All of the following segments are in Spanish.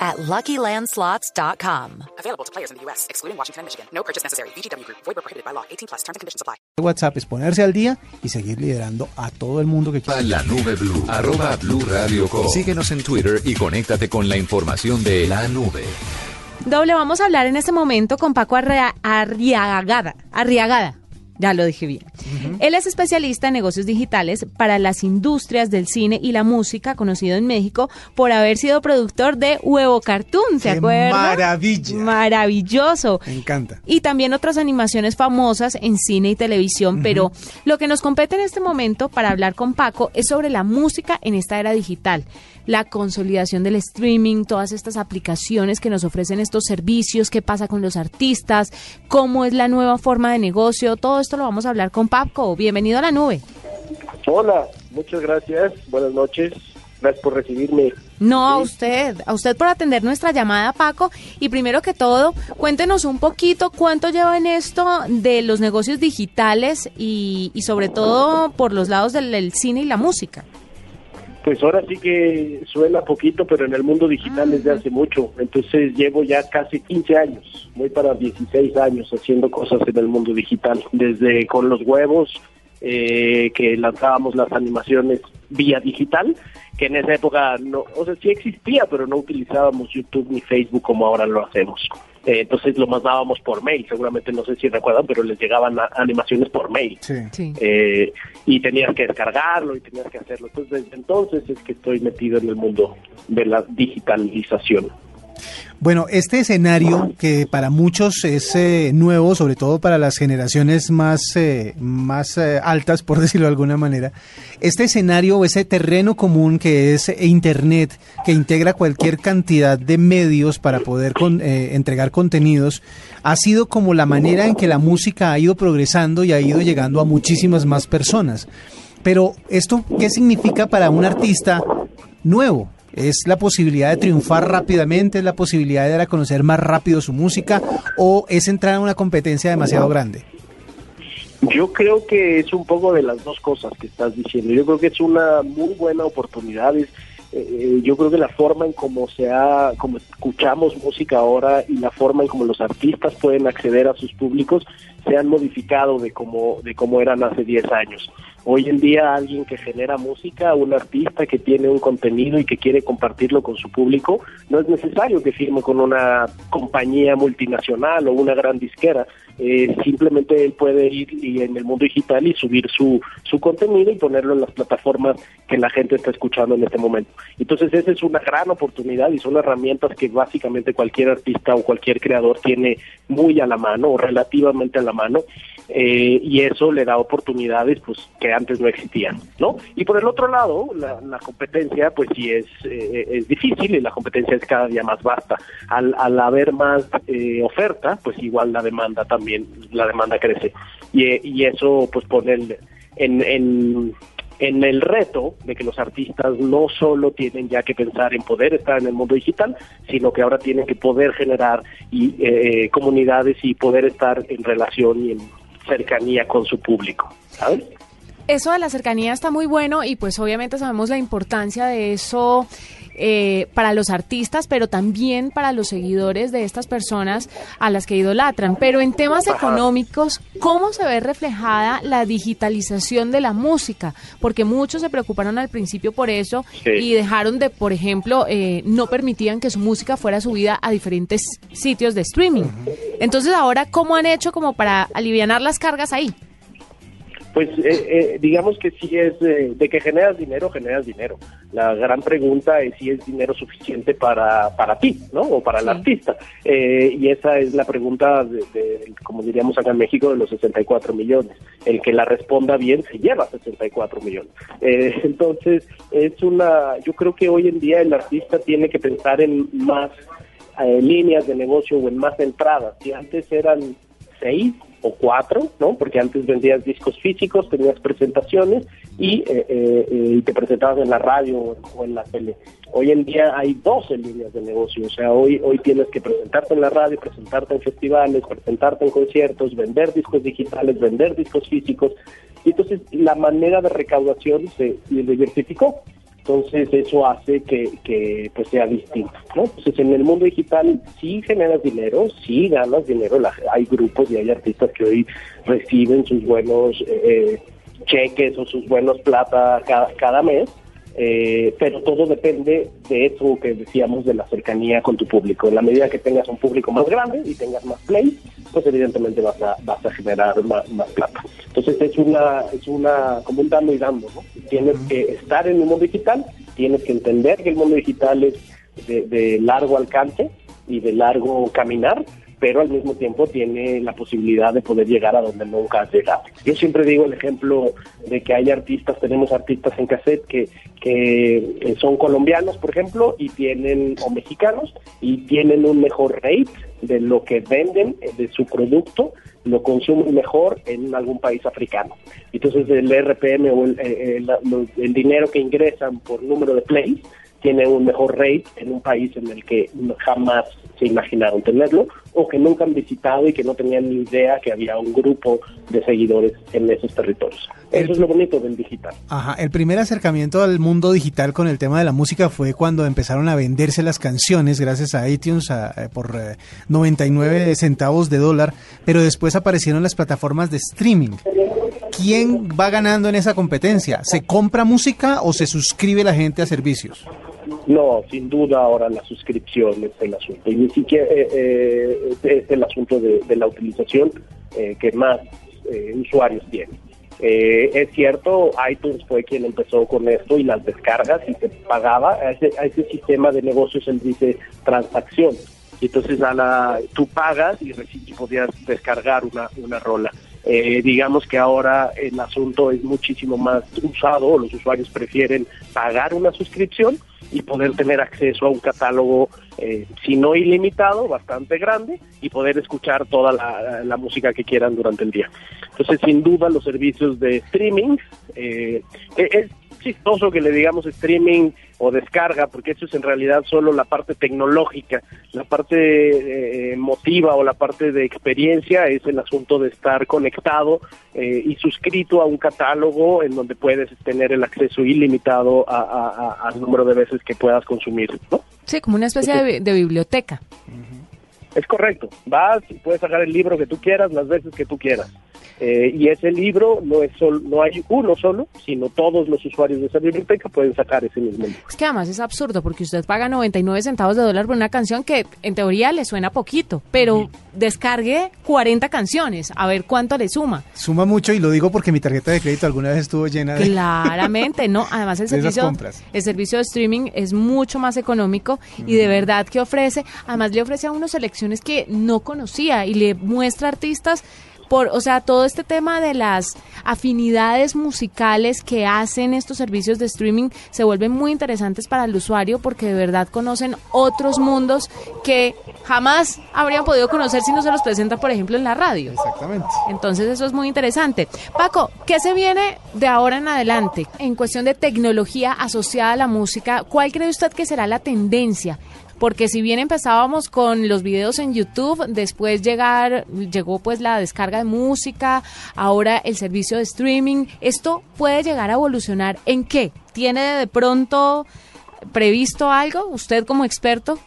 at LuckyLandSlots.com. Available to players in the U.S., excluding Washington and Michigan. No purchase necessary. VGW Group. Void prohibited by law. 18 plus. Terms and conditions apply. WhatsApp es ponerse al día y seguir liderando a todo el mundo que quiera. La nube blue. Arroba blue radio com. Síguenos en Twitter y conéctate con la información de la nube. Doble, vamos a hablar en este momento con Paco Arria- Arriagada. Arriagada. Ya lo dije bien. Él es especialista en negocios digitales para las industrias del cine y la música, conocido en México por haber sido productor de Huevo Cartoon, ¿se ¡Qué acuerdan? maravilla! Maravilloso. Me encanta. Y también otras animaciones famosas en cine y televisión, pero lo que nos compete en este momento para hablar con Paco es sobre la música en esta era digital, la consolidación del streaming, todas estas aplicaciones que nos ofrecen estos servicios, qué pasa con los artistas, cómo es la nueva forma de negocio, todo esto lo vamos a hablar con Paco. Bienvenido a la nube. Hola, muchas gracias. Buenas noches. Gracias por recibirme. No, a usted, a usted por atender nuestra llamada, Paco. Y primero que todo, cuéntenos un poquito cuánto lleva en esto de los negocios digitales y, y sobre todo por los lados del, del cine y la música. Pues ahora sí que suena poquito, pero en el mundo digital desde hace mucho. Entonces llevo ya casi 15 años, voy para 16 años haciendo cosas en el mundo digital. Desde con los huevos, eh, que lanzábamos las animaciones vía digital, que en esa época no, o sea, sí existía, pero no utilizábamos YouTube ni Facebook como ahora lo hacemos. Eh, entonces lo mandábamos por mail, seguramente no sé si recuerdan, pero les llegaban a- animaciones por mail. Sí. Sí. Eh, y tenías que descargarlo y tenías que hacerlo. Entonces, desde entonces es que estoy metido en el mundo de la digitalización. Bueno, este escenario que para muchos es eh, nuevo, sobre todo para las generaciones más, eh, más eh, altas, por decirlo de alguna manera, este escenario o ese terreno común que es Internet, que integra cualquier cantidad de medios para poder con- entregar contenidos, ha sido como la manera en que la música ha ido progresando y ha ido llegando a muchísimas más personas. Pero esto, ¿qué significa para un artista nuevo? ¿Es la posibilidad de triunfar rápidamente? ¿Es la posibilidad de dar a conocer más rápido su música? ¿O es entrar en una competencia demasiado grande? Yo creo que es un poco de las dos cosas que estás diciendo. Yo creo que es una muy buena oportunidad. Es, eh, yo creo que la forma en cómo se ha, como escuchamos música ahora y la forma en cómo los artistas pueden acceder a sus públicos se han modificado de cómo, de cómo eran hace 10 años. Hoy en día alguien que genera música, un artista que tiene un contenido y que quiere compartirlo con su público, no es necesario que firme con una compañía multinacional o una gran disquera. Eh, simplemente él puede ir y en el mundo digital y subir su, su contenido y ponerlo en las plataformas que la gente está escuchando en este momento. Entonces esa es una gran oportunidad y son herramientas que básicamente cualquier artista o cualquier creador tiene muy a la mano o relativamente a la mano eh, y eso le da oportunidades pues que antes no existían, ¿no? Y por el otro lado, la, competencia pues sí es, eh, es difícil y la competencia es cada día más vasta. Al, al haber más eh, oferta, pues igual la demanda también, la demanda crece. Y, eso pues pone en, en el reto de que los artistas no solo tienen ya que pensar en poder estar en el mundo digital, sino que ahora tienen que poder generar y, eh, comunidades y poder estar en relación y en cercanía con su público, ¿sabes? Eso de la cercanía está muy bueno y pues obviamente sabemos la importancia de eso eh, para los artistas, pero también para los seguidores de estas personas a las que idolatran. Pero en temas económicos, ¿cómo se ve reflejada la digitalización de la música? Porque muchos se preocuparon al principio por eso Sí. y dejaron de, por ejemplo, eh, no permitían que su música fuera subida a diferentes sitios de streaming. Entonces ahora, ¿cómo han hecho como para alivianar las cargas ahí? Pues eh, eh, digamos que si es eh, de que generas dinero, generas dinero. La gran pregunta es si es dinero suficiente para, para ti, ¿no? O para el Sí. artista. Eh, y esa es la pregunta, de, de, como diríamos acá en México, de los 64 millones. El que la responda bien se lleva 64 millones. Eh, entonces, es una, yo creo que hoy en día el artista tiene que pensar en más eh, líneas de negocio o en más entradas. Si antes eran seis o cuatro, ¿no? Porque antes vendías discos físicos, tenías presentaciones y, eh, eh, y te presentabas en la radio o en la tele. Hoy en día hay 12 líneas de negocio, o sea, hoy, hoy tienes que presentarte en la radio, presentarte en festivales, presentarte en conciertos, vender discos digitales, vender discos físicos. Y entonces la manera de recaudación se diversificó. Entonces eso hace que, que pues sea distinto, ¿no? Entonces en el mundo digital sí generas dinero, sí ganas dinero, hay grupos y hay artistas que hoy reciben sus buenos eh, cheques o sus buenos plata cada, cada mes, eh, pero todo depende de eso que decíamos de la cercanía con tu público. En la medida que tengas un público más grande y tengas más play, pues evidentemente vas a, vas a generar más, plata. Entonces es una, es una, como un dando y dando, ¿no? Tienes que estar en el mundo digital, tienes que entender que el mundo digital es de, de largo alcance y de largo caminar, pero al mismo tiempo tiene la posibilidad de poder llegar a donde nunca has llegado. Yo siempre digo el ejemplo de que hay artistas, tenemos artistas en cassette que, que son colombianos, por ejemplo, y tienen, o mexicanos, y tienen un mejor rate de lo que venden de su producto, lo consumen mejor en algún país africano. Entonces el RPM o el, el dinero que ingresan por número de plays tiene un mejor rate en un país en el que jamás se imaginaron tenerlo o que nunca han visitado y que no tenían ni idea que había un grupo de seguidores en esos territorios. Eso es lo bonito del digital. Ajá, el primer acercamiento al mundo digital con el tema de la música fue cuando empezaron a venderse las canciones gracias a iTunes eh, por 99 eh, centavos de dólar, pero después aparecieron las plataformas de streaming. ¿Quién va ganando en esa competencia? ¿Se compra música o se suscribe la gente a servicios? No, sin duda ahora la suscripción es el asunto. Y ni siquiera eh, eh, es el asunto de, la utilización eh, que más usuarios tienen. es cierto, iTunes fue quien empezó con esto y las descargas y se pagaba. A ese, a ese sistema de negocios él dice transacción. Entonces a la, tú pagas y, y podías descargar una, una rola. Eh, digamos que ahora el asunto es muchísimo más usado, los usuarios prefieren pagar una suscripción y poder tener acceso a un catálogo, eh, si no ilimitado, bastante grande, y poder escuchar toda la, música que quieran durante el día. Entonces, sin duda, los servicios de streaming, eh, es chistoso que le digamos streaming o descarga, porque eso es en realidad solo la parte tecnológica, la parte eh, emotiva o la parte de experiencia es el asunto de estar conectado eh, y suscrito a un catálogo en donde puedes tener el acceso ilimitado al número de veces que puedas consumir, ¿no? Sí, como una especie de, biblioteca. Es correcto, vas y puedes sacar el libro que tú quieras las veces que tú quieras. Eh, y ese libro no es solo, no hay uno solo, sino todos los usuarios de esa biblioteca pueden sacar ese mismo libro. Es que además es absurdo porque usted paga 99 centavos de dólar por una canción que en teoría le suena poquito, pero descargue 40 canciones, a ver cuánto le suma. Suma mucho y lo digo porque mi tarjeta de crédito alguna vez estuvo llena de Claramente, no, además el servicio el servicio de streaming es mucho más económico y de verdad que ofrece, además le ofrece a uno selecciones que no conocía y le muestra artistas por, o sea, todo este tema de las afinidades musicales que hacen estos servicios de streaming se vuelven muy interesantes para el usuario porque de verdad conocen otros mundos que jamás habrían podido conocer si no se los presenta, por ejemplo, en la radio. Exactamente. Entonces eso es muy interesante. Paco, ¿qué se viene de ahora en adelante en cuestión de tecnología asociada a la música? ¿Cuál cree usted que será la tendencia? Porque si bien empezábamos con los videos en YouTube, después llegar, llegó pues la descarga de música, ahora el servicio de streaming, ¿esto puede llegar a evolucionar en qué? ¿Tiene de pronto previsto algo usted como experto?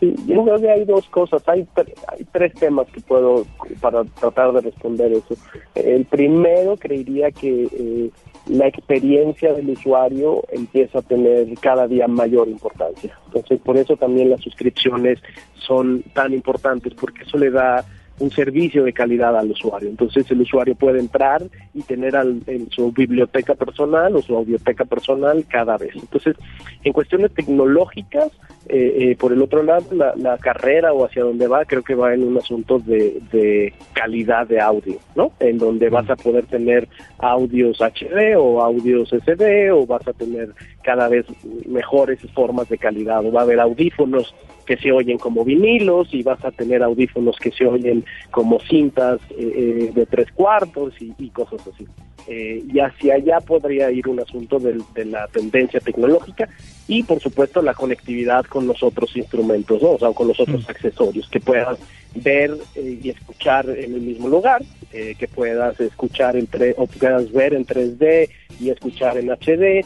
Sí, yo creo que hay dos cosas, hay, hay tres temas que puedo para tratar de responder eso. El primero creería que eh, la experiencia del usuario empieza a tener cada día mayor importancia. Entonces, por eso también las suscripciones son tan importantes, porque eso le da un servicio de calidad al usuario. Entonces el usuario puede entrar y tener en su biblioteca personal o su audioteca personal cada vez. Entonces, en cuestiones tecnológicas, eh, eh, por el otro lado, la, carrera o hacia donde va, creo que va en un asunto de, calidad de audio, ¿no? En donde vas a poder tener audios HD o audios SD o vas a tener cada vez mejores formas de calidad. O va a haber audífonos que se oyen como vinilos y vas a tener audífonos que se oyen como cintas eh, de tres cuartos y cosas así. Eh, y hacia allá podría ir un asunto de, la tendencia tecnológica y por supuesto la conectividad con los otros instrumentos, o sea, con los otros mm. accesorios, que puedas ver eh, y escuchar en el mismo lugar, eh, que puedas escuchar entre, o puedas ver en 3D y escuchar en HD,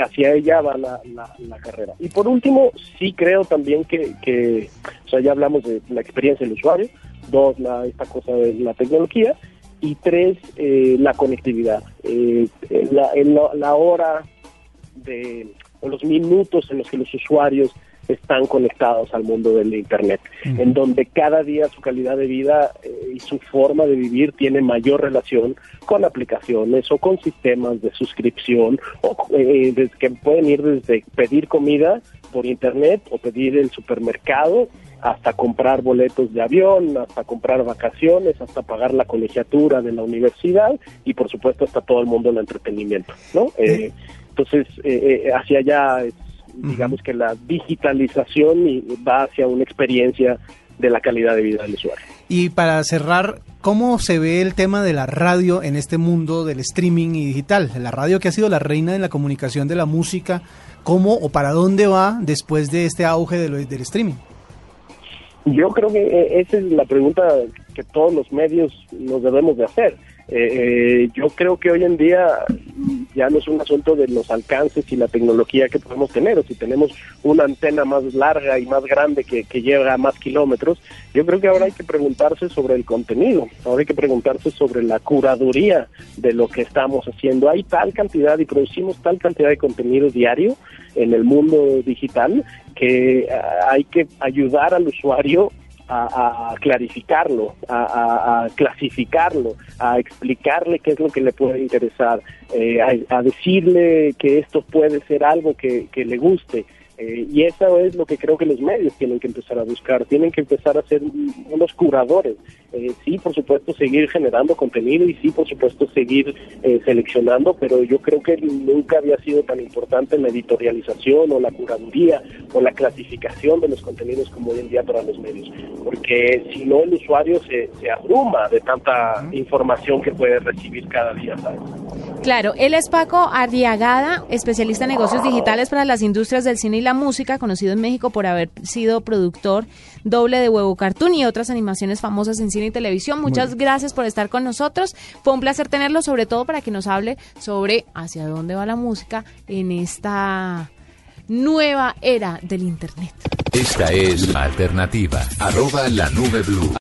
hacia ella va la, carrera. Y por último, sí creo también que, que, o sea, ya hablamos de la experiencia del usuario, dos, la, esta cosa de la tecnología, y tres, eh, la conectividad. Eh, la, la, hora de, o los minutos en los que los usuarios están conectados al mundo del Internet, en donde cada día su calidad de vida eh, y su forma de vivir tiene mayor relación con aplicaciones o con sistemas de suscripción, o que pueden ir desde pedir comida por Internet o pedir el supermercado hasta comprar boletos de avión, hasta comprar vacaciones, hasta pagar la colegiatura de la universidad y por supuesto hasta todo el mundo del entretenimiento, ¿no? Eh, entonces, eh, eh, hacia allá, digamos que la digitalización va hacia una experiencia de la calidad de vida del usuario. Y para cerrar, ¿cómo se ve el tema de la radio en este mundo del streaming y digital? La radio que ha sido la reina de la comunicación de la música, ¿cómo o para dónde va después de este auge del streaming? Yo creo que eh, esa es la pregunta que todos los medios nos debemos de hacer. Eh, eh, yo creo que hoy en día ya no es un asunto de los alcances y la tecnología que podemos tener, o si tenemos una antena más larga y más grande que, que llega a más kilómetros, yo creo que ahora hay que preguntarse sobre el contenido, ahora hay que preguntarse sobre la curaduría de lo que estamos haciendo. Hay tal cantidad y producimos tal cantidad de contenido diario en el mundo digital que ah, hay que ayudar al usuario a, clarificarlo, a, clasificarlo, a explicarle qué es lo que le puede interesar, eh, a, decirle que esto puede ser algo que, que le guste. Eh, y eso es lo que creo que los medios tienen que empezar a buscar, tienen que empezar a ser unos curadores. Eh, sí, por supuesto, seguir generando contenido y sí, por supuesto, seguir eh, seleccionando, pero yo creo que nunca había sido tan importante la editorialización o la curaduría o la clasificación de los contenidos como hoy en día para los medios, porque si no el usuario se, se abruma de tanta información que puede recibir cada día. ¿sabes? Claro, él es Paco Arriagada, especialista en negocios digitales para las industrias del cine y la música, conocido en México por haber sido productor doble de Huevo Cartoon y otras animaciones famosas en cine y televisión. Muchas gracias por estar con nosotros. Fue un placer tenerlo, sobre todo para que nos hable sobre hacia dónde va la música en esta nueva era del Internet. Esta es Alternativa, arroba la nube blue.